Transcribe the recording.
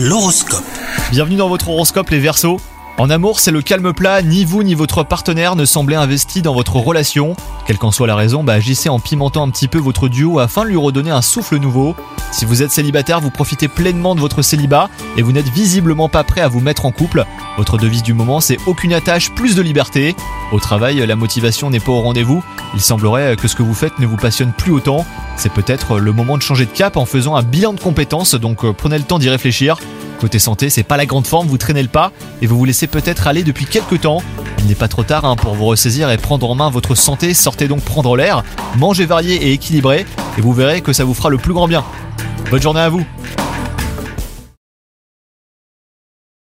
L'horoscope. Bienvenue dans votre horoscope les Verseaux. En amour, c'est le calme plat, ni vous ni votre partenaire ne semblez investi dans votre relation. Quelle qu'en soit la raison, bah, agissez en pimentant un petit peu votre duo afin de lui redonner un souffle nouveau. Si vous êtes célibataire, vous profitez pleinement de votre célibat et vous n'êtes visiblement pas prêt à vous mettre en couple. Votre devise du moment, c'est aucune attache, plus de liberté. Au travail, la motivation n'est pas au rendez-vous. Il semblerait que ce que vous faites ne vous passionne plus autant. C'est peut-être le moment de changer de cap en faisant un bilan de compétences, donc euh, prenez le temps d'y réfléchir. Côté santé, c'est pas la grande forme, vous traînez le pas et vous vous laissez peut-être aller depuis quelques temps. Il n'est pas trop tard hein, pour vous ressaisir et prendre en main votre santé, sortez donc prendre l'air, mangez varié et équilibré et vous verrez que ça vous fera le plus grand bien. Bonne journée à vous